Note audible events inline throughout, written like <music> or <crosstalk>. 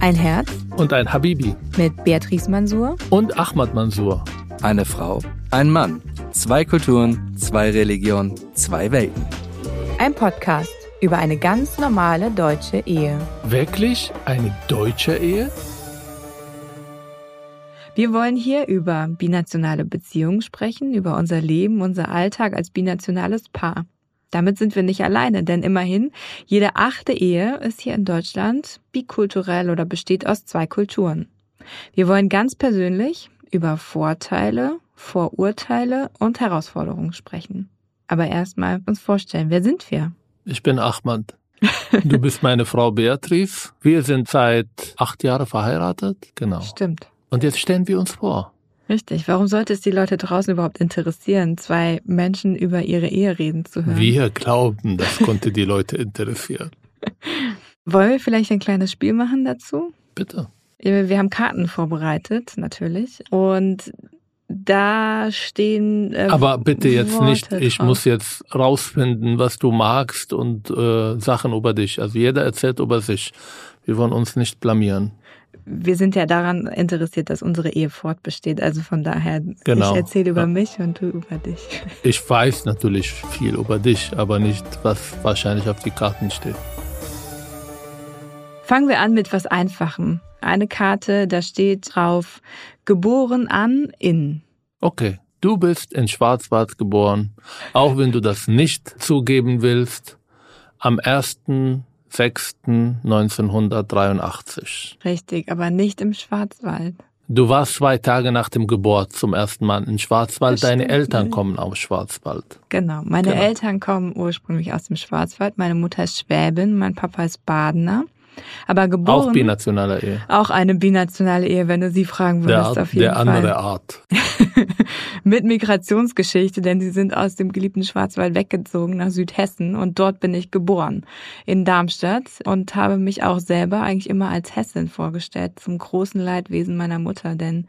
Ein Herz und ein Habibi mit Beatrice Mansour und Ahmad Mansour. Eine Frau, ein Mann, zwei Kulturen, zwei Religionen, zwei Welten. Ein Podcast über eine ganz normale deutsche Ehe. Wirklich eine deutsche Ehe? Wir wollen hier über binationale Beziehungen sprechen, über unser Leben, unser Alltag als binationales Paar. Damit sind wir nicht alleine, denn immerhin, jede achte Ehe ist hier in Deutschland bikulturell oder besteht aus zwei Kulturen. Wir wollen ganz persönlich über Vorteile, Vorurteile und Herausforderungen sprechen. Aber erstmal uns vorstellen, wer sind wir? Ich bin Ahmad. Du bist meine Frau Beatrice. Wir sind seit acht Jahren verheiratet. Genau. Stimmt. Und jetzt stellen wir uns vor. Richtig. Warum sollte es die Leute draußen überhaupt interessieren, zwei Menschen über ihre Ehe reden zu hören? Wir glauben, das konnte die Leute interessieren. <laughs> Wollen wir vielleicht ein kleines Spiel machen dazu? Bitte. Wir haben Karten vorbereitet, natürlich. Und da stehen. Äh, Aber bitte jetzt Worte nicht, ich drauf. muss jetzt rausfinden, was du magst und äh, Sachen über dich. Also jeder erzählt über sich. Wir wollen uns nicht blamieren. Wir sind ja daran interessiert, dass unsere Ehe fortbesteht. Also von daher, Genau. ich erzähle über Ja. mich und du über dich. Ich weiß natürlich viel über dich, aber nicht, was wahrscheinlich auf die Karten steht. Fangen wir an mit was Einfachem. Eine Karte, da steht drauf, geboren an in. Okay, du bist in Schwarzwald geboren, auch wenn du das nicht zugeben willst, am 1.6.1983. Richtig, aber nicht im Schwarzwald. Du warst zwei Tage nach dem Geburt zum ersten Mal in Schwarzwald. Deine Eltern kommen aus Schwarzwald. Genau. Meine Genau. Eltern kommen ursprünglich aus dem Schwarzwald. Meine Mutter ist Schwäbin, mein Papa ist Badener. Aber geboren. Auch binationaler Ehe. Auch eine binationale Ehe, wenn du sie fragen Der, würdest, auf jeden der Fall. andere Art. <laughs> Mit Migrationsgeschichte, denn sie sind aus dem geliebten Schwarzwald weggezogen nach Südhessen und dort bin ich geboren in Darmstadt und habe mich auch selber eigentlich immer als Hessin vorgestellt, zum großen Leidwesen meiner Mutter, denn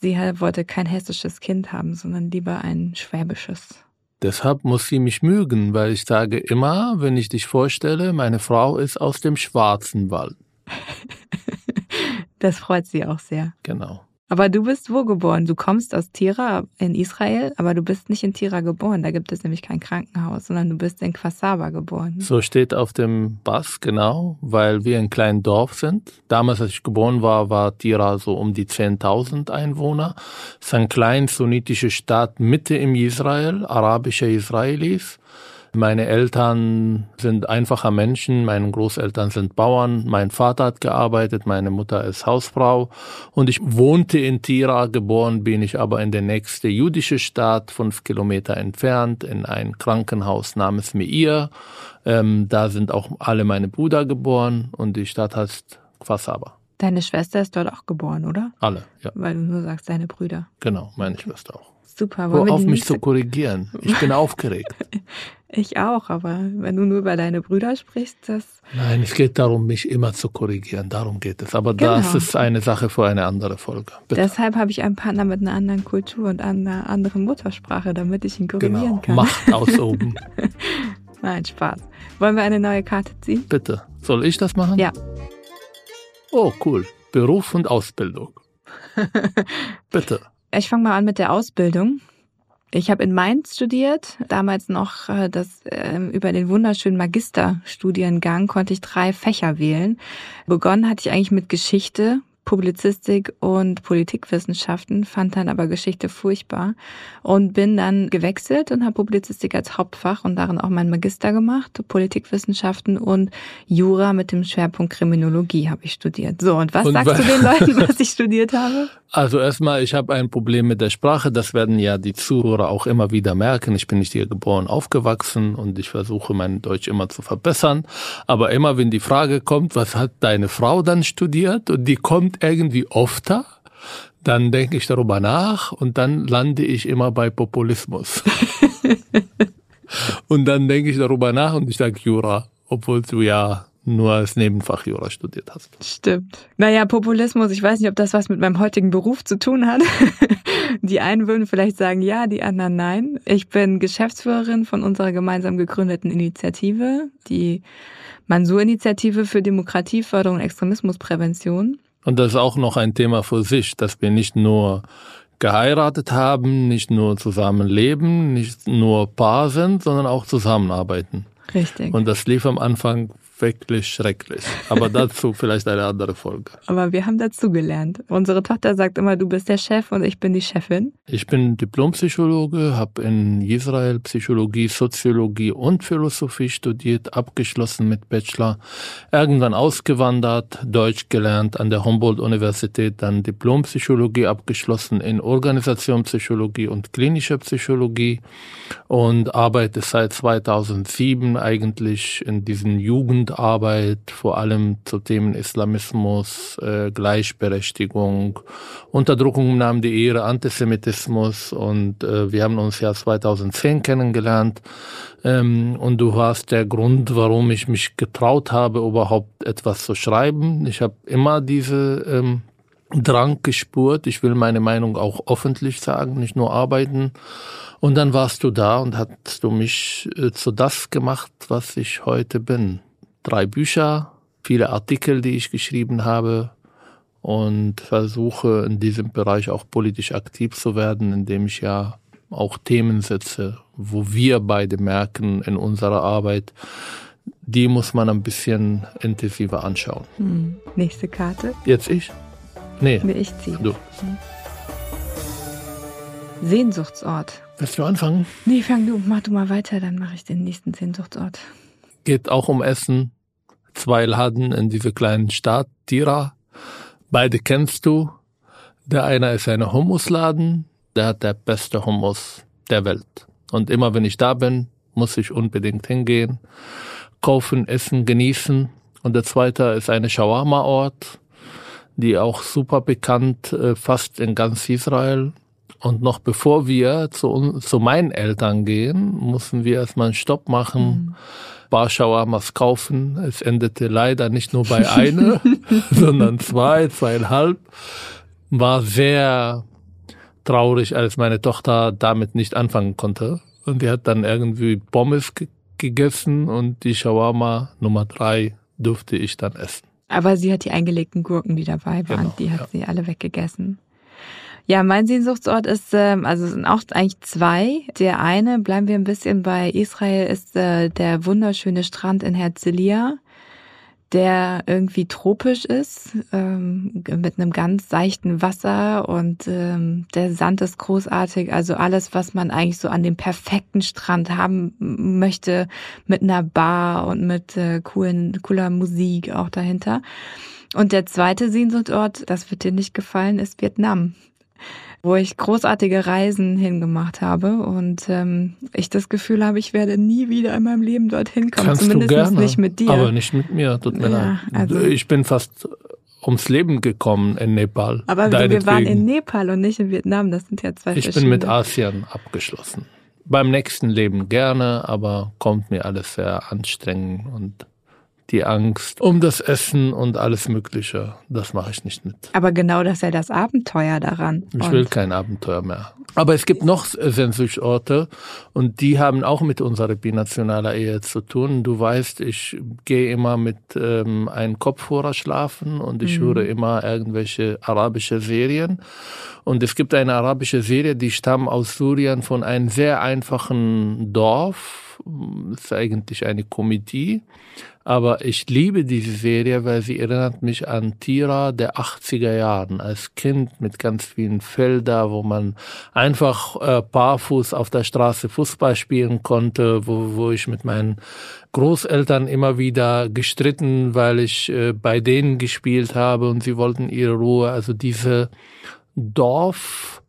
sie wollte kein hessisches Kind haben, sondern lieber ein schwäbisches. Deshalb muss sie mich mögen, weil ich sage immer, wenn ich dich vorstelle, meine Frau ist aus dem Schwarzen Wald. <laughs> Das freut sie auch sehr. Genau. Aber du bist wo geboren? Du kommst aus Tira in Israel, aber du bist nicht in Tira geboren. Da gibt es nämlich kein Krankenhaus, sondern du bist in Quasaba geboren. So steht auf dem Pass, genau, weil wir ein kleines Dorf sind. Damals, als ich geboren war, war Tira so um die 10.000 Einwohner. Es ist eine kleine sunnitische Stadt Mitte im Israel, arabische Israelis. Meine Eltern sind einfache Menschen, meine Großeltern sind Bauern, mein Vater hat gearbeitet, meine Mutter ist Hausfrau und ich wohnte in Tira, geboren bin ich aber in der nächste jüdische Stadt, fünf Kilometer entfernt, in ein Krankenhaus namens Meir. Ähm, da sind auch alle meine Brüder geboren und die Stadt heißt Quasaba. Deine Schwester ist dort auch geboren, oder? Alle, ja, Weil du nur sagst, deine Brüder. genau, meine Schwester auch. Super. Hör auf mich zu korrigieren. Ich bin <laughs> aufgeregt. Ich auch, aber wenn du nur über deine Brüder sprichst, das. Nein, es geht darum, mich immer zu korrigieren. Darum geht es. Aber das Genau. ist eine Sache für eine andere Folge. Bitte. Deshalb habe ich einen Partner mit einer anderen Kultur und einer anderen Muttersprache, damit ich ihn korrigieren genau. kann. Macht ausüben. <laughs> Nein, Spaß. Wollen wir eine neue Karte ziehen? Bitte. Soll ich das machen? Ja. Oh, cool. Beruf und Ausbildung. <laughs> Bitte. Ich fange mal an mit der Ausbildung. Ich habe in Mainz studiert, damals noch äh, das ähm, über den wunderschönen Magisterstudiengang konnte ich drei Fächer wählen. Begonnen hatte ich eigentlich mit Geschichte, Publizistik und Politikwissenschaften, fand dann aber Geschichte furchtbar und bin dann gewechselt und habe Publizistik als Hauptfach und darin auch meinen Magister gemacht, Politikwissenschaften und Jura mit dem Schwerpunkt Kriminologie habe ich studiert. So, und was Und sagst du den Leuten, <laughs> was ich studiert habe? Also erstmal, ich habe ein Problem mit der Sprache. Das werden ja die Zuhörer auch immer wieder merken. Ich bin nicht hier geboren, aufgewachsen und ich versuche mein Deutsch immer zu verbessern. Aber immer wenn die Frage kommt, was hat deine Frau dann studiert und die kommt irgendwie öfter, dann denke ich darüber nach und dann lande ich immer bei Populismus. <laughs> und dann denke ich darüber nach und ich sage Jura, obwohl du ja nur als Nebenfach Jura studiert hast. Stimmt. Naja, Populismus, ich weiß nicht, ob das was mit meinem heutigen Beruf zu tun hat. <laughs> Die einen würden vielleicht sagen ja, die anderen nein. Ich bin Geschäftsführerin von unserer gemeinsam gegründeten Initiative, die Mansur-Initiative für Demokratieförderung und Extremismusprävention. Und das ist auch noch ein Thema für sich, dass wir nicht nur geheiratet haben, nicht nur zusammenleben, nicht nur Paar sind, sondern auch zusammenarbeiten. Richtig. Und das lief am Anfang wirklich schrecklich. Aber <laughs> dazu vielleicht eine andere Folge. Aber wir haben dazu gelernt. Unsere Tochter sagt immer, du bist der Chef und ich bin die Chefin. Ich bin Diplompsychologe, habe in Israel Psychologie, Soziologie und Philosophie studiert, abgeschlossen mit Bachelor, irgendwann ausgewandert, Deutsch gelernt an der Humboldt-Universität, dann Diplompsychologie abgeschlossen in Organisationspsychologie und klinischer Psychologie und arbeite seit 2007 eigentlich in diesen Jugend Jugendarbeit, vor allem zu Themen Islamismus, äh, Gleichberechtigung, Unterdrückung im Namen der Ehre, Antisemitismus und äh, wir haben uns ja 2010 kennengelernt ähm, und du warst der Grund, warum ich mich getraut habe, überhaupt etwas zu schreiben. Ich habe immer diese ähm, Drang gespürt, ich will meine Meinung auch öffentlich sagen, nicht nur arbeiten. Und dann warst du da und hast du mich äh, zu das gemacht, was ich heute bin drei Bücher, viele Artikel, die ich geschrieben habe und versuche in diesem Bereich auch politisch aktiv zu werden, indem ich ja auch Themen setze, wo wir beide merken in unserer Arbeit, die muss man ein bisschen intensiver anschauen. Hm. Nächste Karte. Jetzt ich? Nee. Nee, ich ziehe. Du. Hm. Sehnsuchtsort. Willst du anfangen? Nee, fang du, mach du mal weiter, dann mache ich den nächsten Sehnsuchtsort. Geht auch um Essen, zwei Laden in dieser kleinen Stadt, Tira. Beide kennst du. Der eine ist ein Hummusladen, der hat der beste Hummus der Welt. Und immer wenn ich da bin, muss ich unbedingt hingehen, kaufen, essen, genießen. Und der zweite ist eine Shawarma-Ort, die auch super bekannt, äh, fast in ganz Israel. Und noch bevor wir zu, zu meinen Eltern gehen, mussten wir erstmal einen Stopp machen. Mhm Warschauer kaufen. Es endete leider nicht nur bei einer, <laughs> sondern zwei, zweieinhalb. War sehr traurig, als meine Tochter damit nicht anfangen konnte. Und die hat dann irgendwie Pommes gegessen und die Shawarma Nummer drei durfte ich dann essen. Aber sie hat die eingelegten Gurken, die dabei waren, genau, die hat ja. sie alle weggegessen. Ja, mein Sehnsuchtsort ist, ähm, also es sind auch eigentlich zwei. Der eine, bleiben wir ein bisschen bei Israel, ist äh, der wunderschöne Strand in Herzliya, der irgendwie tropisch ist, ähm, mit einem ganz seichten Wasser und ähm, der Sand ist großartig. Also alles, was man eigentlich so an dem perfekten Strand haben möchte, mit einer Bar und mit äh, coolen, cooler Musik auch dahinter. Und der zweite Sehnsuchtsort, das wird dir nicht gefallen, ist Vietnam <laughs> wo ich großartige Reisen hingemacht habe und ähm, ich das Gefühl habe, ich werde nie wieder in meinem Leben dorthin kommen. Kannst Zumindest du gerne, nicht mit dir. Aber nicht mit mir, tut mir ja, leid. Also ich bin fast ums Leben gekommen in Nepal. Aber wir waren in Nepal und nicht in Vietnam, das sind ja zwei Ich bin mit Asien abgeschlossen. Beim nächsten Leben gerne, aber kommt mir alles sehr anstrengend und die Angst um das Essen und alles Mögliche. Das mache ich nicht mit. Aber genau das ist ja das Abenteuer daran. Ich und will kein Abenteuer mehr. Aber es gibt noch Sehnsuchtsorte und die haben auch mit unserer binationaler Ehe zu tun. Du weißt, ich gehe immer mit ähm, einem Kopfhörer schlafen und ich mhm. höre immer irgendwelche arabische Serien. Und es gibt eine arabische Serie, die stammt aus Syrien von einem sehr einfachen Dorf. Das ist eigentlich eine Komödie. Aber ich liebe diese Serie, weil sie erinnert mich an Tira der 80er Jahren. Als Kind mit ganz vielen Feldern, wo man einfach äh, barfuß auf der Straße Fußball spielen konnte, wo, wo ich mit meinen Großeltern immer wieder gestritten, weil ich äh, bei denen gespielt habe und sie wollten ihre Ruhe. Also diese Dorf,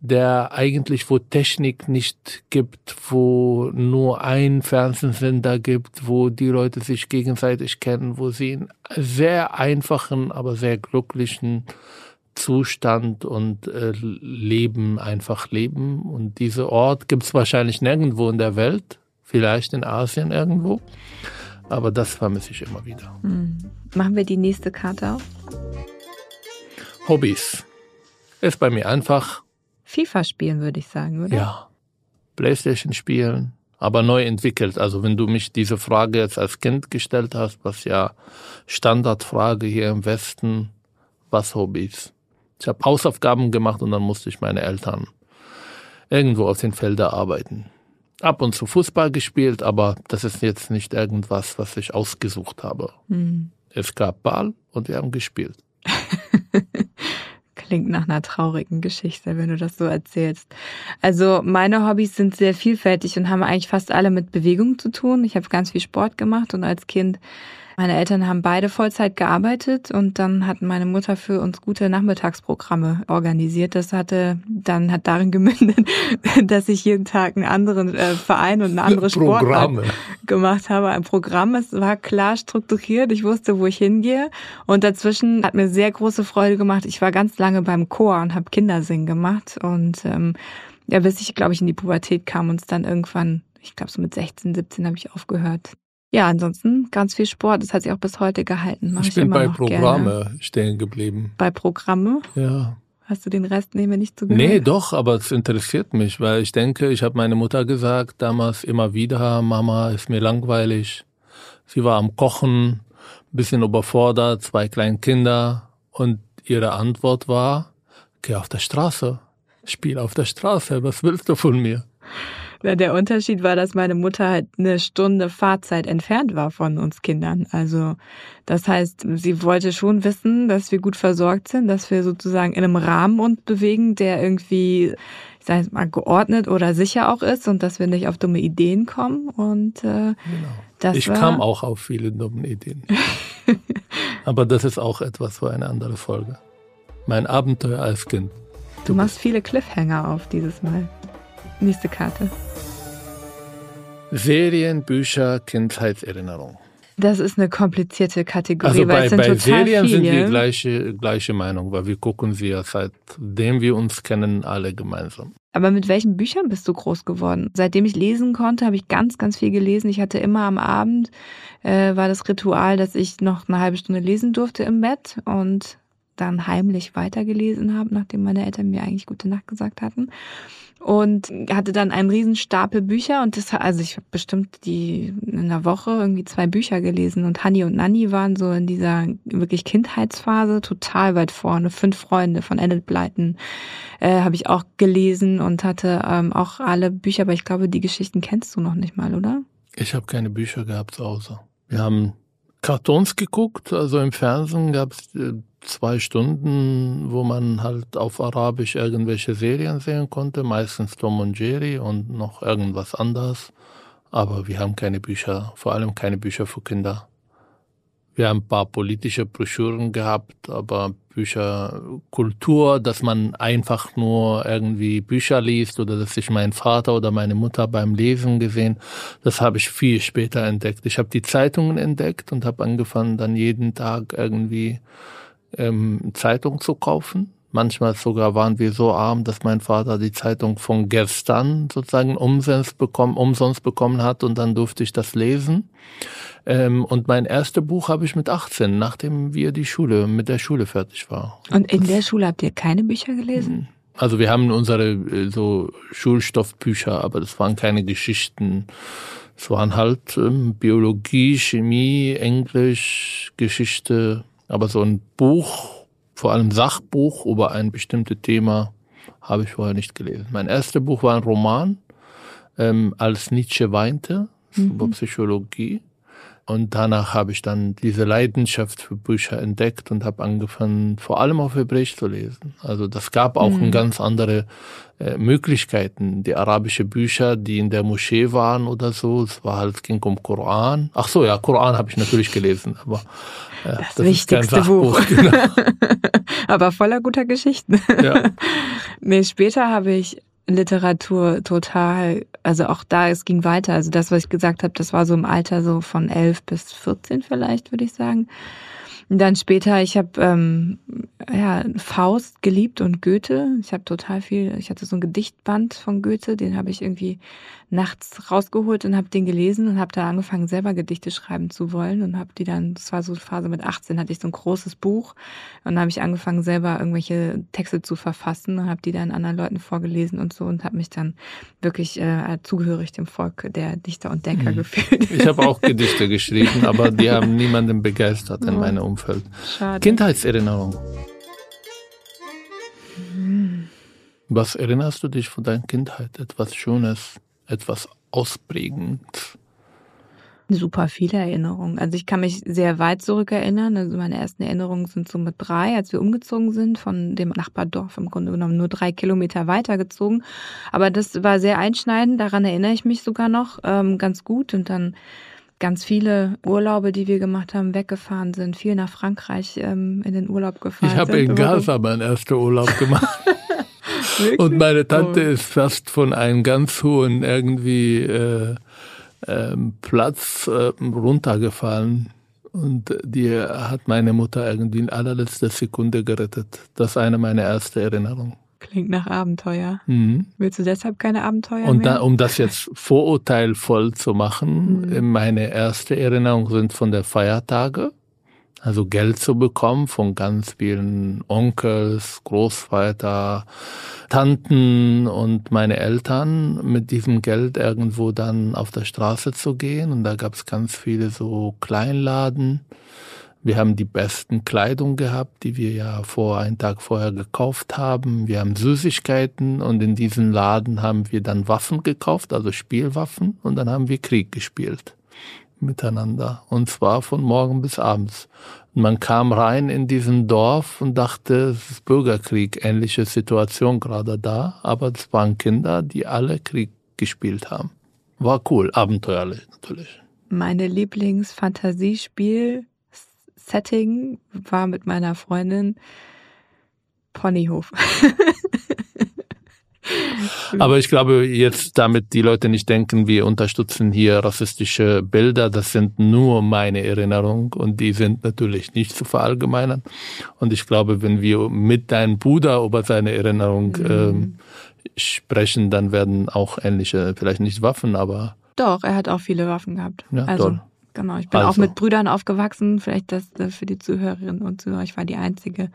der eigentlich, wo Technik nicht gibt, wo nur ein Fernsehsender gibt, wo die Leute sich gegenseitig kennen, wo sie in sehr einfachen, aber sehr glücklichen Zustand und äh, Leben einfach leben. Und dieser Ort gibt es wahrscheinlich nirgendwo in der Welt, vielleicht in Asien irgendwo. Aber das vermisse ich immer wieder. Hm. Machen wir die nächste Karte auf. Hobbys. Ist bei mir einfach. FIFA spielen, würde ich sagen, oder? Ja. Playstation spielen, aber neu entwickelt. Also wenn du mich diese Frage jetzt als Kind gestellt hast, was ja Standardfrage hier im Westen, was Hobbys? Ich habe Hausaufgaben gemacht und dann musste ich meine Eltern irgendwo auf den Feldern arbeiten. Ab und zu Fußball gespielt, aber das ist jetzt nicht irgendwas, was ich ausgesucht habe. Hm. Es gab Ball und wir haben gespielt. <laughs> Klingt nach einer traurigen Geschichte, wenn du das so erzählst. Also meine Hobbys sind sehr vielfältig und haben eigentlich fast alle mit Bewegung zu tun. Ich habe ganz viel Sport gemacht und als Kind meine Eltern haben beide Vollzeit gearbeitet und dann hat meine Mutter für uns gute Nachmittagsprogramme organisiert. Das hatte dann hat darin <laughs> gemündet, dass ich jeden Tag einen anderen äh, Verein und eine andere Sportart gemacht habe. Ein Programm, es war klar strukturiert. Ich wusste, wo ich hingehe und dazwischen hat mir sehr große Freude gemacht. Ich war ganz lange beim Chor und habe Kindersingen gemacht und ähm, ja, bis ich glaube ich in die Pubertät kam und es dann irgendwann ich glaube, so mit 16, 17 habe ich aufgehört. Ja, ansonsten ganz viel Sport. Das hat sich auch bis heute gehalten. Mach ich, ich bin bei Programme gerne. stehen geblieben. Bei Programme? Ja. Hast du den Rest nehmen nicht zugehört? Nee, doch, aber es interessiert mich, weil ich denke, ich habe meine Mutter gesagt damals immer wieder, Mama, ist mir langweilig. Sie war am Kochen, bisschen überfordert, zwei kleine Kinder und ihre Antwort war, geh auf der Straße, spiel auf der Straße, was willst du von mir? Der Unterschied war, dass meine Mutter halt eine Stunde Fahrzeit entfernt war von uns Kindern. Also das heißt, sie wollte schon wissen, dass wir gut versorgt sind, dass wir sozusagen in einem Rahmen uns bewegen, der irgendwie, ich sage jetzt mal, geordnet oder sicher auch ist und dass wir nicht auf dumme Ideen kommen. Und äh, genau. das ich war kam auch auf viele dumme Ideen. <laughs> Aber das ist auch etwas für eine andere Folge. Mein Abenteuer als Kind. Du, du machst viele Cliffhanger auf dieses Mal. Nächste Karte. Serien, Bücher, Kindheitserinnerung. Das ist eine komplizierte Kategorie, also bei, weil es sind bei total Serien viele. sind wir gleiche, gleiche Meinung, weil wir gucken sie ja seitdem wir uns kennen, alle gemeinsam. Aber mit welchen Büchern bist du groß geworden? Seitdem ich lesen konnte, habe ich ganz, ganz viel gelesen. Ich hatte immer am Abend, äh, war das Ritual, dass ich noch eine halbe Stunde lesen durfte im Bett und dann heimlich weitergelesen habe, nachdem meine Eltern mir eigentlich gute Nacht gesagt hatten. Und hatte dann einen riesen Stapel Bücher und das also ich habe bestimmt die in einer Woche irgendwie zwei Bücher gelesen. Und Hanni und Nanni waren so in dieser wirklich Kindheitsphase total weit vorne. Fünf Freunde von Enid Blyton äh, habe ich auch gelesen und hatte ähm, auch alle Bücher. Aber ich glaube die Geschichten kennst du noch nicht mal oder? Ich habe keine Bücher gehabt Hause. Wir haben Kartons geguckt also im Fernsehen gab es äh, zwei Stunden, wo man halt auf Arabisch irgendwelche Serien sehen konnte, meistens Tom und Jerry und noch irgendwas anderes. Aber wir haben keine Bücher, vor allem keine Bücher für Kinder. Wir haben ein paar politische Broschüren gehabt, aber Bücher, Kultur, dass man einfach nur irgendwie Bücher liest oder dass ich meinen Vater oder meine Mutter beim Lesen gesehen, das habe ich viel später entdeckt. Ich habe die Zeitungen entdeckt und habe angefangen, dann jeden Tag irgendwie ähm, Zeitung zu kaufen. Manchmal sogar waren wir so arm, dass mein Vater die Zeitung von gestern sozusagen umsonst bekommen, umsonst bekommen hat und dann durfte ich das lesen. Ähm, und mein erstes Buch habe ich mit 18, nachdem wir die Schule, mit der Schule fertig war. Und in der Schule habt ihr keine Bücher gelesen? Hm. Also wir haben unsere äh, so Schulstoffbücher, aber das waren keine Geschichten. Es waren halt ähm, Biologie, Chemie, Englisch, Geschichte, aber so ein Buch, vor allem Sachbuch über ein bestimmtes Thema, habe ich vorher nicht gelesen. Mein erstes Buch war ein Roman, ähm, als Nietzsche weinte, mhm. über Psychologie. Und danach habe ich dann diese Leidenschaft für Bücher entdeckt und habe angefangen, vor allem auf Hebräisch zu lesen. Also das gab auch mhm. ganz andere äh, Möglichkeiten. Die arabische Bücher, die in der Moschee waren oder so, es war halt, es ging um Koran. Ach so, ja, Koran habe ich natürlich gelesen, aber äh, das, das wichtigste Buch. <laughs> Genau. <laughs> aber voller guter Geschichten. Ja. nee, später habe ich Literatur total, also auch da, es ging weiter. Also das, was ich gesagt habe, das war so im Alter so von elf bis 14 vielleicht, würde ich sagen. Und dann später, ich habe ähm, ja, Faust geliebt und Goethe. Ich habe total viel, ich hatte so ein Gedichtband von Goethe, den habe ich irgendwie nachts rausgeholt und habe den gelesen und habe da angefangen, selber Gedichte schreiben zu wollen und habe die dann, das war so eine Phase mit 18, hatte ich so ein großes Buch und habe ich angefangen, selber irgendwelche Texte zu verfassen und habe die dann anderen Leuten vorgelesen und so und habe mich dann wirklich äh, zugehörig dem Volk der Dichter und Denker mhm. gefühlt. Ich habe auch <laughs> Gedichte geschrieben, aber die haben niemanden begeistert in oh. meinem Umfeld. Schade. Kindheitserinnerung. Hm. Was erinnerst du dich von deiner Kindheit? Etwas Schönes, etwas Ausprägendes? Super viele Erinnerungen. Also ich kann mich sehr weit zurückerinnern. Also meine ersten Erinnerungen sind so mit drei, als wir umgezogen sind, von dem Nachbardorf im Grunde genommen nur drei Kilometer weitergezogen. Aber das war sehr einschneidend. Daran erinnere ich mich sogar noch ähm, ganz gut. Und dann ganz viele Urlaube, die wir gemacht haben, weggefahren sind, viel nach Frankreich ähm, in den Urlaub gefahren Ich habe in Gaza meinen ersten Urlaub gemacht. <laughs> Und meine Tante oh. ist fast von einem ganz hohen irgendwie äh, äh, Platz äh, runtergefallen. Und die hat meine Mutter irgendwie in allerletzter Sekunde gerettet. Das ist eine meiner ersten Erinnerungen. Klingt nach Abenteuer. Mhm. Willst du deshalb keine Abenteuer Und? Da, um das jetzt vorurteilvoll zu machen, mhm. meine erste Erinnerung sind von der Feiertage. Also Geld zu bekommen von ganz vielen Onkels, Großvater, Tanten und meine Eltern mit diesem Geld irgendwo dann auf der Straße zu gehen. Und da gab es ganz viele so Kleinladen wir haben die besten Kleidung gehabt, die wir ja vor einen Tag vorher gekauft haben. Wir haben Süßigkeiten und in diesem Laden haben wir dann Waffen gekauft, also Spielwaffen und dann haben wir Krieg gespielt miteinander und zwar von morgen bis abends. Und man kam rein in diesen Dorf und dachte, es ist Bürgerkrieg, ähnliche Situation gerade da, aber es waren Kinder, die alle Krieg gespielt haben. War cool, abenteuerlich natürlich. Meine Lieblingsfantasiespiel Setting war mit meiner Freundin Ponyhof. <laughs> Aber ich glaube jetzt, damit die Leute nicht denken, wir unterstützen hier rassistische Bilder, das sind nur meine Erinnerungen und die sind natürlich nicht zu verallgemeinern. Und ich glaube, wenn wir mit deinem Bruder über seine Erinnerung mhm. ähm, sprechen, dann werden auch ähnliche, vielleicht nicht Waffen, aber. Doch, er hat auch viele Waffen gehabt. Ja, also. Toll. Genau, ich bin also. auch mit Brüdern aufgewachsen. Vielleicht das für die Zuhörerinnen und Zuhörer. Ich war die einzige,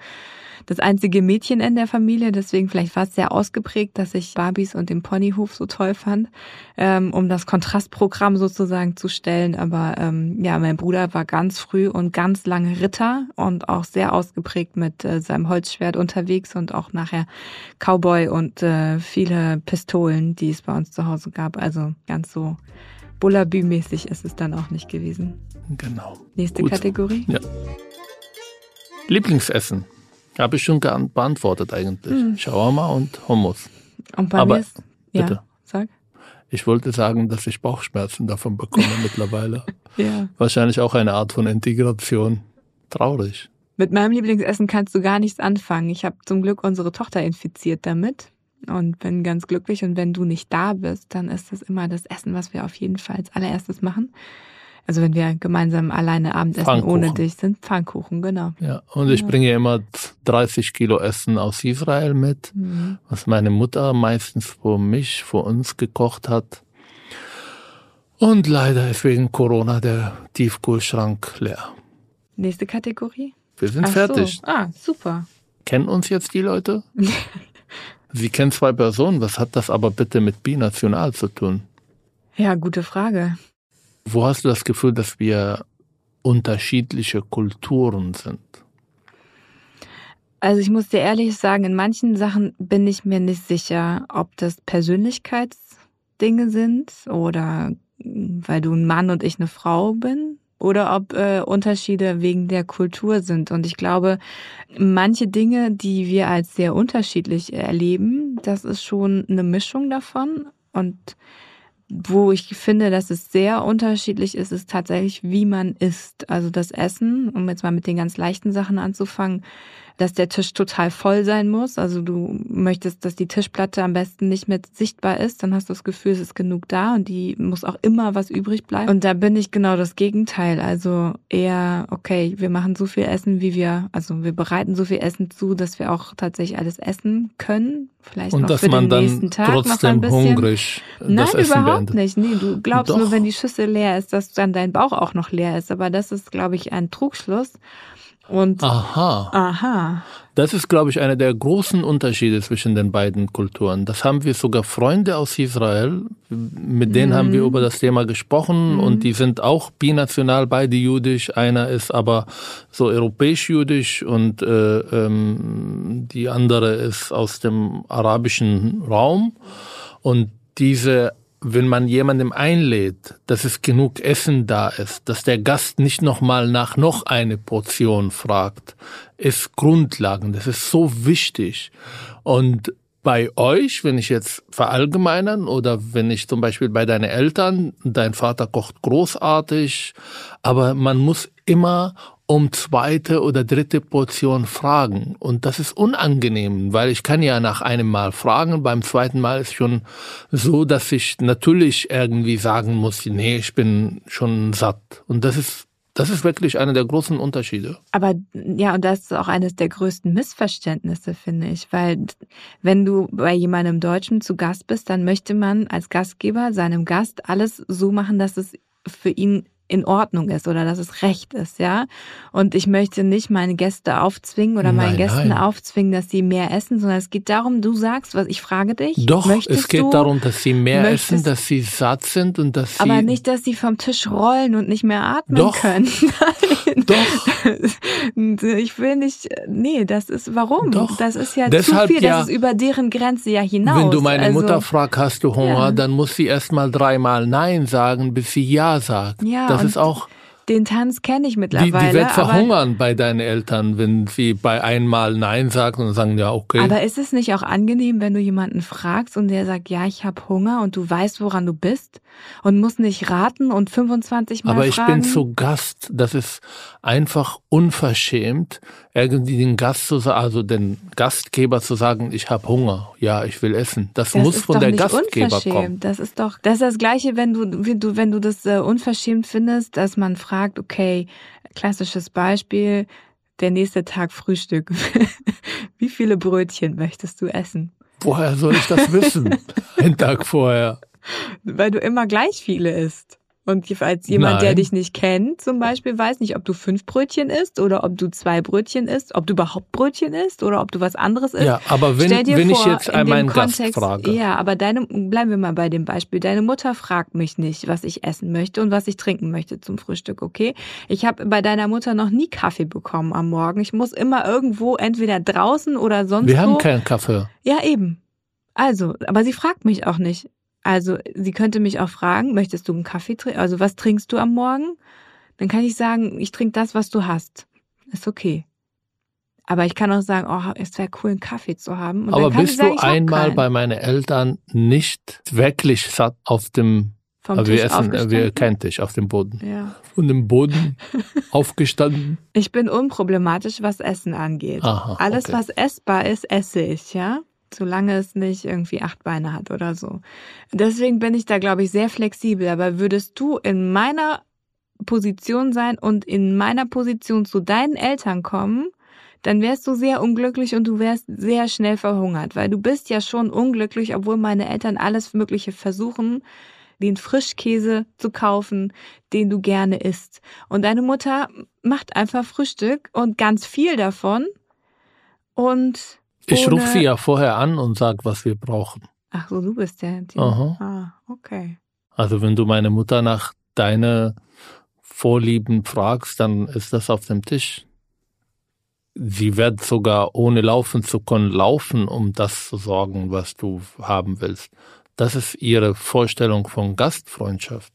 das einzige Mädchen in der Familie. Deswegen vielleicht war es sehr ausgeprägt, dass ich Barbies und den Ponyhof so toll fand, ähm, um das Kontrastprogramm sozusagen zu stellen. Aber ähm, ja, mein Bruder war ganz früh und ganz lange Ritter und auch sehr ausgeprägt mit äh, seinem Holzschwert unterwegs und auch nachher Cowboy und äh, viele Pistolen, die es bei uns zu Hause gab. Also ganz so Bullabü-mäßig ist es dann auch nicht gewesen. Genau. Nächste Gut. Kategorie? Ja. Lieblingsessen. Habe ich schon beantwortet eigentlich. Hm. Shawarma und Hummus. Und bei Aber, mir ist, ja, bitte. sag. Ich wollte sagen, dass ich Bauchschmerzen davon bekomme <laughs> mittlerweile. Ja. Wahrscheinlich auch eine Art von Integration. Traurig. Mit meinem Lieblingsessen kannst du gar nichts anfangen. Ich habe zum Glück unsere Tochter infiziert damit und bin ganz glücklich. Und wenn du nicht da bist, dann ist das immer das Essen, was wir auf jeden Fall als allererstes machen. Also wenn wir gemeinsam alleine Abendessen ohne dich sind, Pfannkuchen, genau. Ja, und ich ja. bringe immer 30 Kilo Essen aus Israel mit, mhm. was meine Mutter meistens für mich, für uns gekocht hat. Und leider ist wegen Corona der Tiefkühlschrank leer. Nächste Kategorie? Wir sind Ach fertig. So. Ah, super. Kennen uns jetzt die Leute? <laughs> Sie kennen zwei Personen, was hat das aber bitte mit binational zu tun? Ja, gute Frage. Wo hast du das Gefühl, dass wir unterschiedliche Kulturen sind? Also ich muss dir ehrlich sagen, in manchen Sachen bin ich mir nicht sicher, ob das Persönlichkeitsdinge sind oder weil du ein Mann und ich eine Frau bin oder ob äh, Unterschiede wegen der Kultur sind. Und ich glaube, manche Dinge, die wir als sehr unterschiedlich erleben, das ist schon eine Mischung davon. Und wo ich finde, dass es sehr unterschiedlich ist, ist tatsächlich, wie man isst. Also das Essen, um jetzt mal mit den ganz leichten Sachen anzufangen, dass der Tisch total voll sein muss. Also du möchtest, dass die Tischplatte am besten nicht mehr sichtbar ist, dann hast du das Gefühl, es ist genug da und die muss auch immer was übrig bleiben. Und da bin ich genau das Gegenteil. Also eher, okay, wir machen so viel Essen, wie wir, also wir bereiten so viel Essen zu, dass wir auch tatsächlich alles essen können. Vielleicht und dass für man den dann nächsten Tag trotzdem noch ein bisschen. hungrig Nein, überhaupt beendet. nicht. Nee, du glaubst Doch. nur, wenn die Schüssel leer ist, dass dann dein Bauch auch noch leer ist. Aber das ist, glaube ich, ein Trugschluss. Und Aha. aha. Das ist, glaube ich, einer der großen Unterschiede zwischen den beiden Kulturen. Das haben wir sogar Freunde aus Israel, mit denen haben wir über das Thema gesprochen und die sind auch binational, beide jüdisch. Einer ist aber so europäisch-jüdisch und äh, ähm, die andere ist aus dem arabischen Raum. Und diese wenn man jemandem einlädt, dass es genug Essen da ist, dass der Gast nicht nochmal nach noch eine Portion fragt, ist Grundlagen. Das ist so wichtig. Und bei euch, wenn ich jetzt verallgemeinern oder wenn ich zum Beispiel bei deinen Eltern, dein Vater kocht großartig, aber man muss immer um zweite oder dritte Portion fragen. Und das ist unangenehm, weil ich kann ja nach einem Mal fragen, beim zweiten Mal ist schon so, dass ich natürlich irgendwie sagen muss, nee, ich bin schon satt. Und das ist, das ist wirklich einer der großen Unterschiede. Aber ja, und das ist auch eines der größten Missverständnisse, finde ich. Weil wenn du bei jemandem Deutschen zu Gast bist, dann möchte man als Gastgeber seinem Gast alles so machen, dass es für ihn in Ordnung ist oder dass es recht ist, ja. Und ich möchte nicht meine Gäste aufzwingen oder meinen Nein, Gästen nein. aufzwingen, dass sie mehr essen, sondern es geht darum, du sagst, was ich frage dich. Doch, es geht du, darum, dass sie mehr möchtest- essen, dass sie satt sind und dass sie. aber nicht, dass sie vom Tisch rollen und nicht mehr atmen Doch. können. <laughs> Nein. Doch. <laughs> Ich will nicht, nee, das ist, warum? Doch. Das ist ja Deshalb zu viel, ja- das ist über deren Grenze ja hinaus. Wenn du meine also, Mutter fragst, hast du Hunger, Ja. dann muss sie erst mal dreimal Nein sagen, bis sie Ja sagt. Ja, das und ist auch, Den Tanz kenne ich die, mittlerweile. die wird aber, verhungern bei deinen Eltern, wenn sie bei einmal Nein sagt und sagen, ja, okay. aber ist es nicht auch angenehm, wenn du jemanden fragst und der sagt, ja, ich habe Hunger und du weißt, woran du bist und musst nicht raten und 25 Mal Aber ich fragen? bin zu Gast. Das ist einfach unverschämt, irgendwie den Gast zu sagen, also den Gastgeber zu sagen, ich habe Hunger, ja, ich will essen. Das, Das muss von der Gastgeber kommen. Das ist doch, das ist das Gleiche, wenn du, wenn du, wenn du das äh, unverschämt findest, dass man fragt, okay, klassisches Beispiel, der nächste Tag Frühstück. <laughs> Wie viele Brötchen möchtest du essen? Woher soll ich das wissen? <laughs> Einen Tag vorher. Weil du immer gleich viele isst. Und als jemand, der Nein. dich nicht kennt, zum Beispiel, weiß nicht, ob du fünf Brötchen isst oder ob du zwei Brötchen isst, ob du überhaupt Brötchen isst oder ob du was anderes isst. Ja, aber wenn, wenn ich vor, jetzt in einmal dem einen Gast Kontext- frage. Ja, aber deine, bleiben wir mal bei dem Beispiel. Deine Mutter fragt mich nicht, was ich essen möchte und was ich trinken möchte zum Frühstück, okay? Ich habe bei deiner Mutter noch nie Kaffee bekommen am Morgen. Ich muss immer irgendwo entweder draußen oder sonst Wir wo. haben keinen Kaffee. Ja, eben. Also, aber sie fragt mich auch nicht. Also, sie könnte mich auch fragen, möchtest du einen Kaffee trinken? Also, was trinkst du am Morgen? Dann kann ich sagen, ich trinke das, was du hast. Ist okay. Aber ich kann auch sagen, oh, es wäre cool, einen Kaffee zu haben. Und Aber bist sagen, du einmal bei meinen Eltern nicht wirklich satt auf dem, vom äh, Tisch wir essen, äh, wir kennen dich, auf dem Boden. Ja. Von dem Boden <laughs> aufgestanden? Ich bin unproblematisch, was Essen angeht. Aha, Alles, okay. was essbar ist, esse ich, ja. Solange es nicht irgendwie acht Beine hat oder so. Deswegen bin ich da, glaube ich, sehr flexibel. Aber würdest du in meiner Position sein und in meiner Position zu deinen Eltern kommen, dann wärst du sehr unglücklich und du wärst sehr schnell verhungert, weil du bist ja schon unglücklich, obwohl meine Eltern alles Mögliche versuchen, den Frischkäse zu kaufen, den du gerne isst. Und deine Mutter macht einfach Frühstück und ganz viel davon und Ich rufe sie ja vorher an und sag, was wir brauchen. Ach so, du bist der. Die, Aha. Ah, okay. Also wenn du meine Mutter nach deine Vorlieben fragst, dann ist das auf dem Tisch. Sie wird sogar ohne laufen zu können laufen, um das zu sorgen, was du haben willst. Das ist ihre Vorstellung von Gastfreundschaft.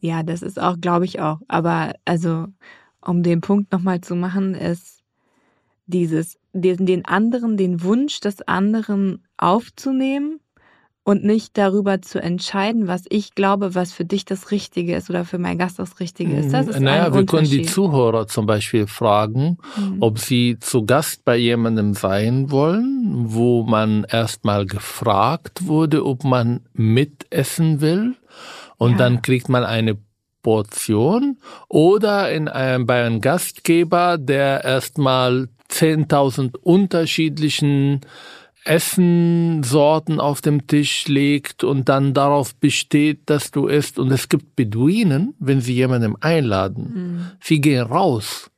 Ja, das ist auch, glaube ich auch. Aber also, um den Punkt nochmal zu machen, ist dieses, den, den anderen, den Wunsch des anderen aufzunehmen und nicht darüber zu entscheiden, was ich glaube, was für dich das Richtige ist oder für meinen Gast das Richtige ist. Das ist naja, wir können die. Zuhörer zum Beispiel fragen, Mhm. ob sie zu Gast bei jemandem sein wollen, wo man erstmal gefragt wurde, ob man mitessen will und Ja. dann kriegt man eine Portion oder in einem, bei einem Gastgeber, der erstmal 10.000 unterschiedlichen Essensorten auf dem Tisch legt und dann darauf besteht, dass du isst. Und es gibt Beduinen, wenn sie jemanden einladen, sie gehen raus,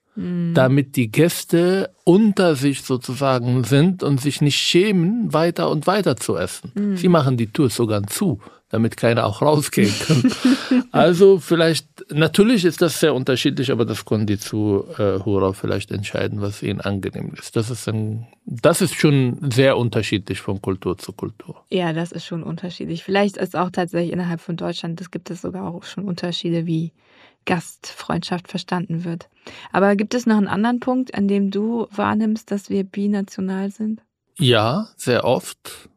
damit die Gäste unter sich sozusagen sind und sich nicht schämen, weiter und weiter zu essen. Sie machen die Tour sogar zu, damit keiner auch rausgehen kann. <laughs> also vielleicht, natürlich ist das sehr unterschiedlich, aber das können die Zuhörer vielleicht entscheiden, was ihnen angenehm ist. Das ist ein, das ist schon sehr unterschiedlich von Kultur zu Kultur. Ja, das ist schon unterschiedlich. Vielleicht ist auch tatsächlich innerhalb von Deutschland, das gibt es sogar auch schon Unterschiede, wie Gastfreundschaft verstanden wird. Aber gibt es noch einen anderen Punkt, an dem du wahrnimmst, dass wir binational sind? Ja, sehr oft.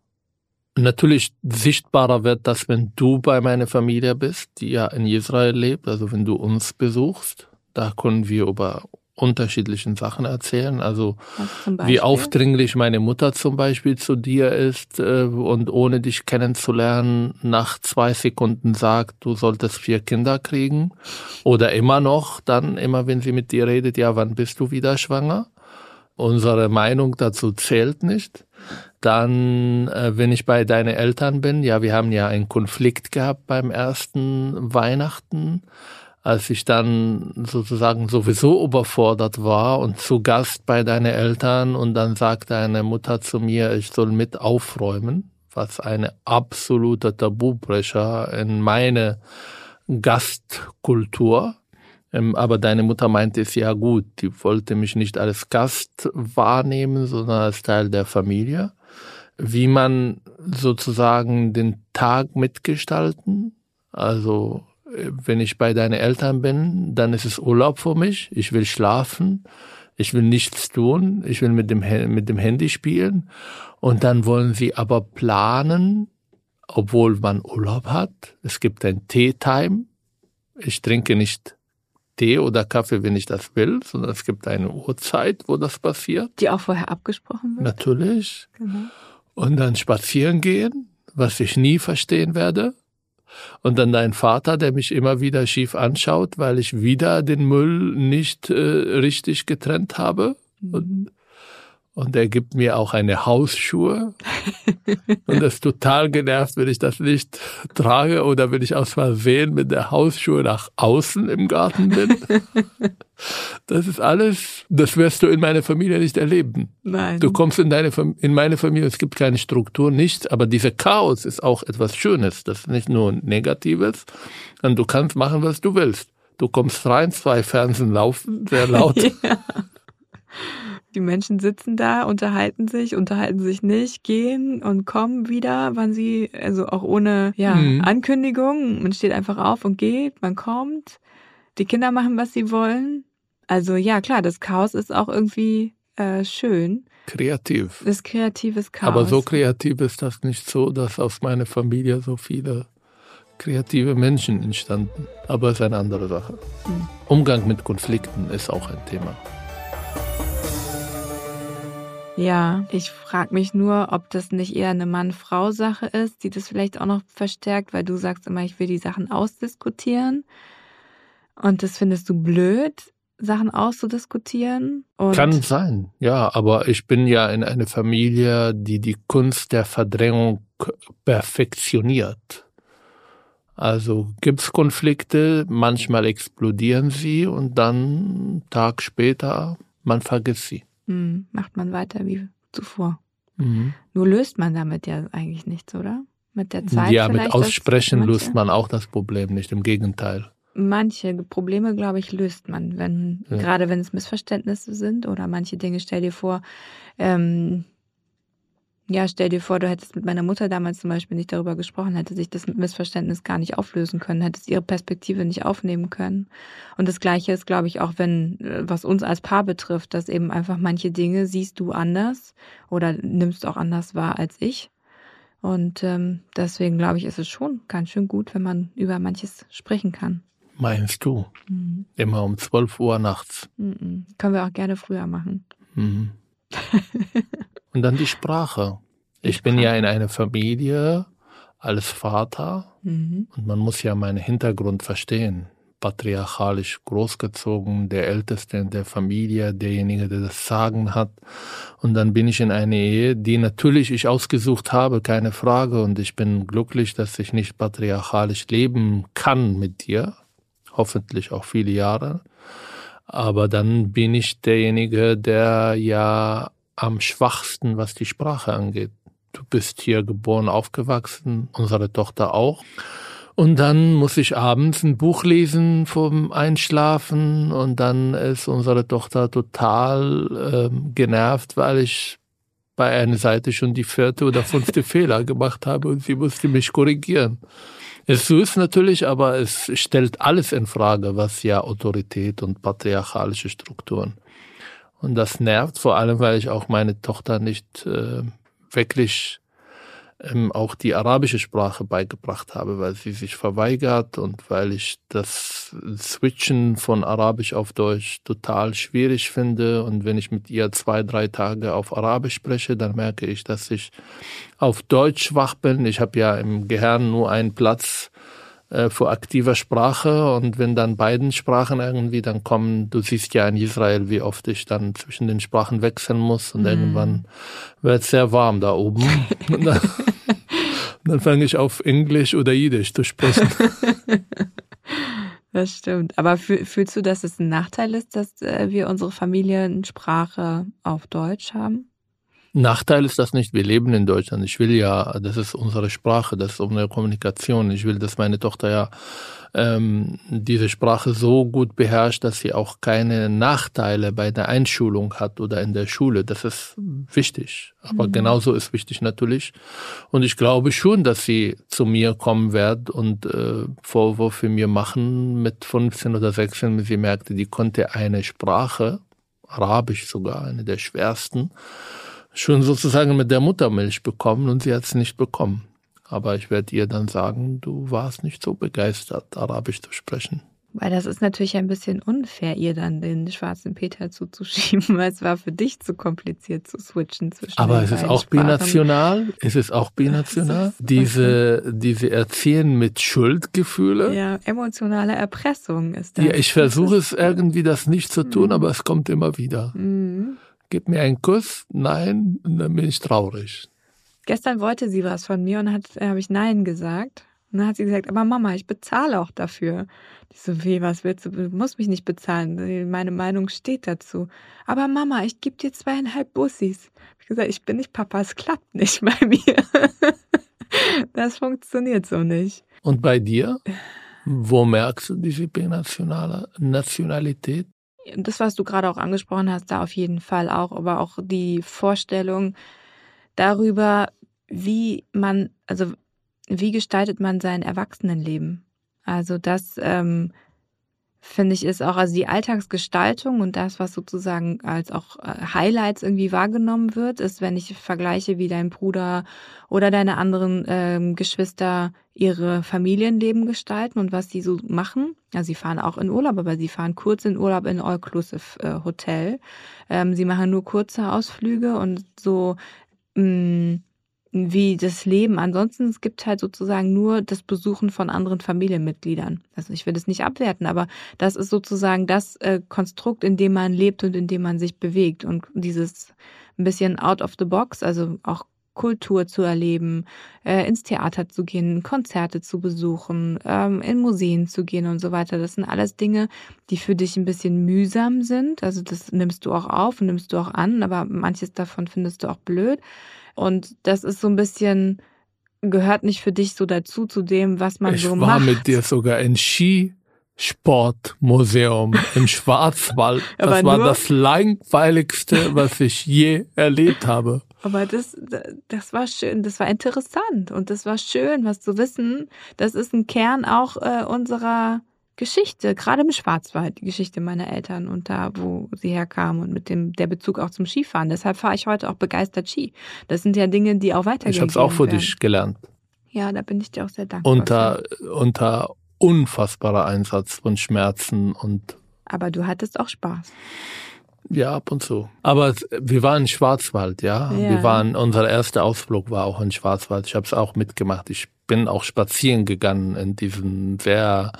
Natürlich sichtbarer wird das, wenn du bei meiner Familie bist, die ja in Israel lebt, also wenn du uns besuchst. Da können wir über unterschiedlichen Sachen erzählen. Also wie aufdringlich meine Mutter zum Beispiel zu dir ist äh, und ohne dich kennenzulernen nach zwei Sekunden sagt, du solltest vier Kinder kriegen. Oder immer noch, dann immer wenn sie mit dir redet, ja, wann bist du wieder schwanger? Unsere Meinung dazu zählt nicht. Dann, äh, wenn ich bei deinen Eltern bin, ja, wir haben ja einen Konflikt gehabt beim ersten Weihnachten, als ich dann sozusagen sowieso überfordert war und zu Gast bei deinen Eltern und dann sagt deine Mutter zu mir, ich soll mit aufräumen, was eine absolute Tabubrecher in meine Gastkultur. Ähm, Aber deine Mutter meinte es ja gut, die wollte mich nicht als Gast wahrnehmen, sondern als Teil der Familie. Wie man sozusagen den Tag mitgestalten, also äh, wenn ich bei deinen Eltern bin, dann ist es Urlaub für mich. Ich will schlafen. Ich will nichts tun. Ich will mit dem, mit dem Handy spielen. Und dann wollen sie aber planen, obwohl man Urlaub hat. Es gibt ein Tea-Time. Ich trinke nicht Tee oder Kaffee, wenn ich das will, sondern es gibt eine Uhrzeit, wo das passiert. Die auch vorher abgesprochen wird? Natürlich. Genau. Und dann spazieren gehen, was ich nie verstehen werde. Und dann dein Vater, der mich immer wieder schief anschaut, weil ich wieder den Müll nicht äh, richtig getrennt habe. Und, und er gibt mir auch eine Hausschuhe. <laughs> und das ist total genervt, wenn ich das nicht trage oder wenn ich aus Versehen mit der Hausschuhe nach außen im Garten bin. <laughs> Das ist alles, das wirst du in meiner Familie nicht erleben. Nein. Du kommst in deine in meine Familie, es gibt keine Struktur, nichts, aber dieser Chaos ist auch etwas Schönes. Das ist nicht nur Negatives, sondern du kannst machen, was du willst. Du kommst rein, zwei Fernsehen laufen, sehr laut. <laughs> Ja. Die Menschen sitzen da, unterhalten sich, unterhalten sich nicht, gehen und kommen wieder, wann sie, also auch ohne ja, Mhm. Ankündigung. Man steht einfach auf und geht, man kommt. Die Kinder machen, was sie wollen. Also ja, klar, das Chaos ist auch irgendwie äh, schön. Kreativ. Das ist kreatives Chaos. Aber so kreativ ist das nicht so, dass aus meiner Familie so viele kreative Menschen entstanden. Aber es ist eine andere Sache. Mhm. Umgang mit Konflikten ist auch ein Thema. Ja, ich frage mich nur, ob das nicht eher eine Mann-Frau-Sache ist, die das vielleicht auch noch verstärkt, weil du sagst immer, ich will die Sachen ausdiskutieren. Und das findest du blöd, Sachen auszudiskutieren. Kann sein, ja, aber ich bin ja in einer Familie, die die Kunst der Verdrängung perfektioniert. Also gibt's Konflikte, manchmal explodieren sie und dann Tag später, man vergisst sie. Hm, macht man weiter wie zuvor. Mhm. Nur löst man damit ja eigentlich nichts, oder? Mit der Zeit Ja, mit Aussprechen manche, löst man auch das Problem nicht, im Gegenteil. Manche Probleme, glaube ich, löst man, wenn, Ja. gerade wenn es Missverständnisse sind oder manche Dinge, stell dir vor, ähm, ja, stell dir vor, du hättest mit meiner Mutter damals zum Beispiel nicht darüber gesprochen, hätte sich das Missverständnis gar nicht auflösen können, hättest ihre Perspektive nicht aufnehmen können. Und das Gleiche ist, glaube ich, auch wenn, äh, was uns als Paar betrifft, dass eben einfach manche Dinge siehst du anders oder nimmst auch anders wahr als ich. Und ähm, deswegen glaube ich, ist es schon ganz schön gut, wenn man über manches sprechen kann. Meinst du? Mhm. Immer um 12 Uhr nachts. Mhm. Können wir auch gerne früher machen. Mhm. <laughs> Und dann die Sprache. Ich bin ja in einer Familie als Vater mhm. und man muss ja meinen Hintergrund verstehen patriarchalisch großgezogen, der Älteste in der Familie, derjenige, der das Sagen hat. Und dann bin ich in eine Ehe, die natürlich ich ausgesucht habe, keine Frage. Und ich bin glücklich, dass ich nicht patriarchalisch leben kann mit dir. Hoffentlich auch viele Jahre. Aber dann bin ich derjenige, der ja am schwachsten, was die Sprache angeht. Du bist hier geboren, aufgewachsen, unsere Tochter auch. Und dann muss ich abends ein Buch lesen vom Einschlafen und dann ist unsere Tochter total ähm, genervt, weil ich bei einer Seite schon die vierte oder fünfte <laughs> Fehler gemacht habe und sie musste mich korrigieren. Es ist süß natürlich, aber es stellt alles in Frage, was ja Autorität und patriarchalische Strukturen. Und das nervt vor allem, weil ich auch meine Tochter nicht äh, wirklich ähm, auch die arabische Sprache beigebracht habe, weil sie sich verweigert und weil ich das Switchen von Arabisch auf Deutsch total schwierig finde. Und wenn ich mit ihr zwei, drei Tage auf Arabisch spreche, dann merke ich, dass ich auf Deutsch schwach bin. Ich habe ja im Gehirn nur einen Platz äh, für aktive Sprache und wenn dann beiden Sprachen irgendwie dann kommen, du siehst ja in Israel, wie oft ich dann zwischen den Sprachen wechseln muss und mm. irgendwann wird es sehr warm da oben. <laughs> und dann, dann fange ich auf Englisch oder Jiddisch zu sprechen. <laughs> Das stimmt. Aber fühlst du, dass es ein Nachteil ist, dass äh, wir unsere Familiensprache auf Deutsch haben? Nachteil ist das nicht. Wir leben in Deutschland. Ich will ja, das ist unsere Sprache, das ist unsere Kommunikation. Ich will, dass meine Tochter ja ähm, diese Sprache so gut beherrscht, dass sie auch keine Nachteile bei der Einschulung hat oder in der Schule. Das ist wichtig. Aber mhm. genauso ist wichtig natürlich. Und ich glaube schon, dass sie zu mir kommen wird und äh, Vorwürfe mir machen mit 15 oder 16, wenn sie merkte, die konnte eine Sprache, Arabisch sogar, eine der schwersten, schon sozusagen mit der Muttermilch bekommen und sie hat es nicht bekommen. Aber ich werde ihr dann sagen, du warst nicht so begeistert, Arabisch zu sprechen. Weil das ist natürlich ein bisschen unfair, ihr dann den schwarzen Peter zuzuschieben, weil es war für dich zu kompliziert zu switchen zwischen Aber es ist auch Sprachen. binational. Es ist auch binational. diese, diese Erziehen mit Schuldgefühle. Ja, emotionale Erpressung ist das. Ja, ich versuche es irgendwie, das nicht zu tun, mhm. aber es kommt immer wieder. Mhm gib mir einen Kuss, nein, und dann bin ich traurig. Gestern wollte sie was von mir und hat äh, habe ich nein gesagt. Und dann hat sie gesagt, aber Mama, ich bezahle auch dafür. Ich so, wie, was willst du? Du musst mich nicht bezahlen. Meine Meinung steht dazu. Aber Mama, ich gebe dir zweieinhalb Bussis. Ich gesagt, ich bin nicht Papa, es klappt nicht <laughs> bei mir. das funktioniert so nicht. Und bei dir? Wo merkst du diese Nationalität? Das, was du gerade auch angesprochen hast, da auf jeden Fall auch, aber auch die Vorstellung darüber, wie man, also wie gestaltet man sein Erwachsenenleben? Also das ähm, finde ich, ist auch, also die Alltagsgestaltung und das, was sozusagen als auch äh, Highlights irgendwie wahrgenommen wird, ist, wenn ich vergleiche, wie dein Bruder oder deine anderen ähm, Geschwister ihre Familienleben gestalten und was sie so machen. Also sie fahren auch in Urlaub, aber sie fahren kurz in Urlaub in All-Inclusive äh, Hotel. Ähm, sie machen nur kurze Ausflüge und so mh, mm, wie das Leben. Ansonsten, es gibt halt sozusagen nur das Besuchen von anderen Familienmitgliedern. Also ich will es nicht abwerten, aber das ist sozusagen das äh, Konstrukt, in dem man lebt und in dem man sich bewegt. Und dieses ein bisschen out of the box, also auch Kultur zu erleben, äh, ins Theater zu gehen, Konzerte zu besuchen, ähm, in Museen zu gehen und so weiter. Das sind alles Dinge, die für dich ein bisschen mühsam sind. Also das nimmst du auch auf und nimmst du auch an, aber manches davon findest du auch blöd. Und das ist so ein bisschen, gehört nicht für dich so dazu, zu dem, was man ich so macht. Ich war mit dir sogar in Skisportmuseum im Schwarzwald. <laughs> Das war das langweiligste, was ich je erlebt habe. Aber das, das war schön, das war interessant und das war schön, was zu wissen. Das ist ein Kern auch äh, unserer Geschichte, gerade im Schwarzwald, die Geschichte meiner Eltern und da, wo sie herkamen und mit dem der Bezug auch zum Skifahren. Deshalb fahre ich heute auch begeistert Ski. Das sind ja Dinge, die auch weitergehen. Ich habe es auch für dich gelernt. Ja, da bin ich dir auch sehr dankbar. Unter, unter unfassbarer Einsatz von Schmerzen und. Aber du hattest auch Spaß. Ja, ab und zu. Aber wir waren in Schwarzwald, ja. ja. Wir waren, unser erster Ausflug war auch in Schwarzwald. Ich habe es auch mitgemacht. Ich bin auch spazieren gegangen in diesem sehr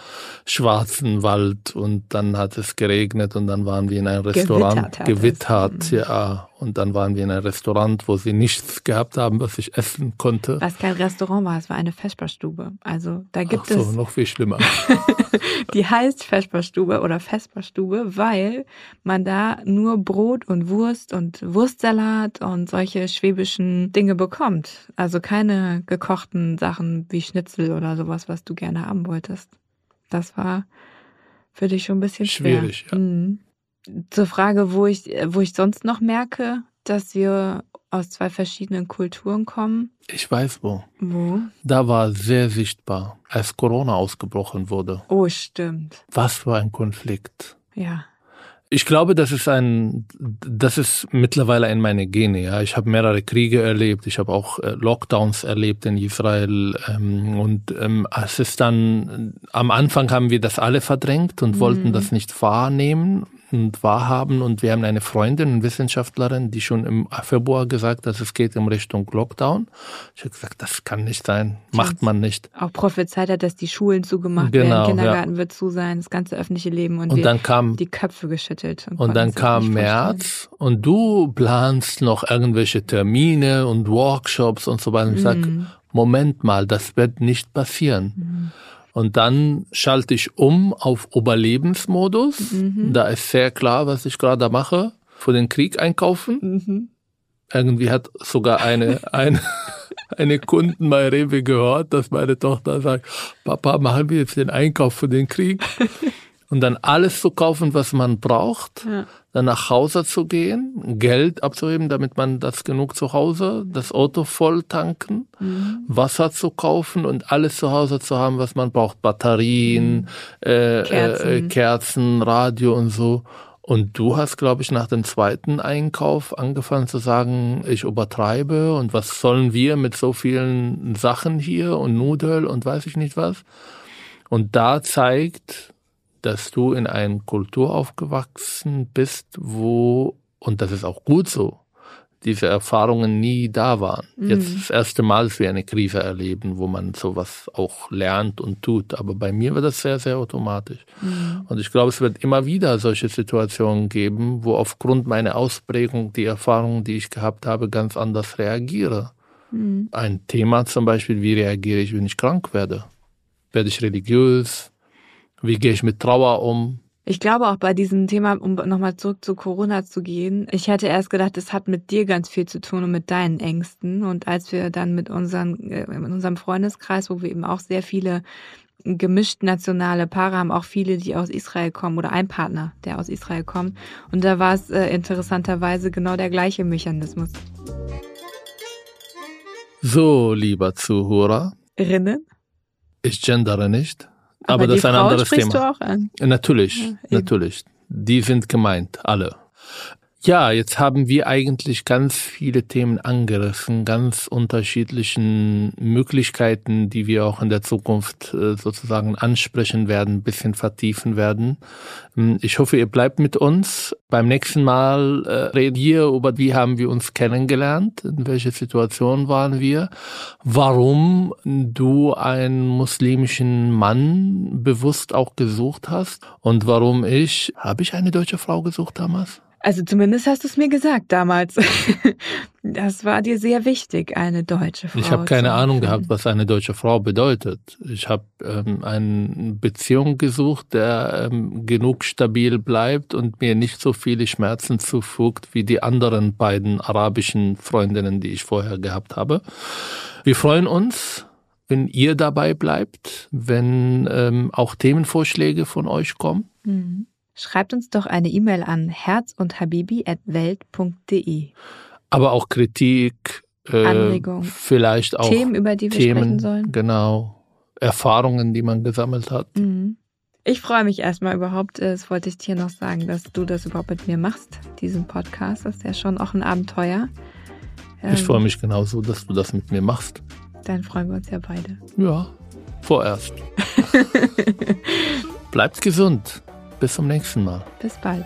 schwarzen Wald und dann hat es geregnet und dann waren wir in einem Restaurant gewittert, gewittert mhm. ja und dann waren wir in einem Restaurant, wo sie nichts gehabt haben, was ich essen konnte. Was kein Restaurant war, es war eine Vesperstube. Also da gibt Ach so, es noch viel schlimmer. <laughs> die heißt Vesperstube oder Vesperstube, weil man da nur Brot und Wurst und Wurstsalat und solche schwäbischen Dinge bekommt. Also keine gekochten Sachen wie Schnitzel oder sowas, was du gerne haben wolltest. Das war für dich schon ein bisschen schwer. Schwierig, ja. Mhm. Zur Frage, wo ich, wo ich sonst noch merke, dass wir aus zwei verschiedenen Kulturen kommen. Ich weiß wo. Wo? Da war sehr sichtbar, als Corona ausgebrochen wurde. Oh, stimmt. Was für ein Konflikt. Ja. Ich glaube, das ist ein, das ist mittlerweile in meine Gene. Ja, ich habe mehrere Kriege erlebt. Ich habe auch äh, Lockdowns erlebt in Israel. Ähm, und ähm, es ist dann am Anfang haben wir das alle verdrängt und mhm. wollten das nicht wahrnehmen wahrhaben. Und wir haben eine Freundin, eine Wissenschaftlerin, die schon im Februar gesagt hat, es geht in Richtung Lockdown. Ich habe gesagt, das kann nicht sein, macht man nicht. Auch prophezeit hat, dass die Schulen zugemacht genau, werden, Kindergarten ja. wird zu sein, das ganze öffentliche Leben und, und dann kam die Köpfe geschüttelt. Und, und dann kam März und du planst noch irgendwelche Termine und Workshops und so weiter. Und ich mhm. Moment mal, das wird nicht passieren. Mhm. Und dann schalte ich um auf Überlebensmodus. Mhm. Da ist sehr klar, was ich gerade mache. Für den Krieg einkaufen. Mhm. Irgendwie hat sogar eine, eine, <laughs> eine Kunden bei Rewe gehört, dass meine Tochter sagt, Papa, machen wir jetzt den Einkauf für den Krieg. <laughs> und dann alles zu kaufen, was man braucht, ja. dann nach Hause zu gehen, Geld abzuheben, damit man das genug zu Hause, das Auto voll tanken, mhm. Wasser zu kaufen und alles zu Hause zu haben, was man braucht, Batterien, mhm. äh, Kerzen. Äh, Kerzen, Radio und so. Und du hast, glaube ich, nach dem zweiten Einkauf angefangen zu sagen, ich übertreibe und was sollen wir mit so vielen Sachen hier und Nudel und weiß ich nicht was. Und da zeigt dass du in einer Kultur aufgewachsen bist, wo, und das ist auch gut so, diese Erfahrungen nie da waren. Mhm. Jetzt das erste Mal, dass wir eine Krise erleben, wo man sowas auch lernt und tut. Aber bei mir war das sehr, sehr automatisch. Mhm. Und ich glaube, es wird immer wieder solche Situationen geben, wo aufgrund meiner Ausprägung die Erfahrungen, die ich gehabt habe, ganz anders reagiere. Mhm. Ein Thema zum Beispiel, wie reagiere ich, wenn ich krank werde? Werde ich religiös? Wie gehe ich mit Trauer um? Ich glaube auch bei diesem Thema, um nochmal zurück zu Corona zu gehen, ich hätte erst gedacht, es hat mit dir ganz viel zu tun und mit deinen Ängsten. Und als wir dann mit unseren, äh, in unserem Freundeskreis, wo wir eben auch sehr viele gemischt nationale Paare haben, auch viele, die aus Israel kommen oder ein Partner, der aus Israel kommt. Und da war es äh, interessanterweise genau der gleiche Mechanismus. So, lieber Zuhörer. Rinnen? Ich gendere nicht. Aber, Aber das ist ein Frauen anderes Thema. Du auch an? Natürlich, ja, natürlich. Die sind gemeint, alle. Ja, jetzt haben wir eigentlich ganz viele Themen angerissen, ganz unterschiedlichen Möglichkeiten, die wir auch in der Zukunft äh, sozusagen ansprechen werden, bisschen vertiefen werden. Ähm, ich hoffe, ihr bleibt mit uns. Beim nächsten Mal äh, reden wir über, wie haben wir uns kennengelernt, in welcher Situation waren wir, warum du einen muslimischen Mann bewusst auch gesucht hast und warum ich, habe ich eine deutsche Frau gesucht damals? Also zumindest hast du es mir gesagt damals. <laughs> Das war dir sehr wichtig, eine deutsche Frau. Ich habe keine Ahnung gehabt, was eine deutsche Frau bedeutet. Ich habe ähm, eine Beziehung gesucht, der ähm, genug stabil bleibt und mir nicht so viele Schmerzen zufügt wie die anderen beiden arabischen Freundinnen, die ich vorher gehabt habe. Wir freuen uns, wenn ihr dabei bleibt, wenn ähm, auch Themenvorschläge von euch kommen. Mhm. Schreibt uns doch eine E-Mail an herzundhabibi.welt.de. Aber auch Kritik, äh, Anregung, vielleicht auch Themen, über die wir Themen, sprechen sollen. Genau, Erfahrungen, die man gesammelt hat. Mhm. Ich freue mich erstmal überhaupt, äh, das wollte ich dir noch sagen, dass du das überhaupt mit mir machst, diesen Podcast. Das ist ja schon auch ein Abenteuer. Ich freue mich genauso, dass du das mit mir machst. Dann freuen wir uns ja beide. Ja, vorerst. <laughs> Bleibt gesund. Bis zum nächsten Mal. Bis bald.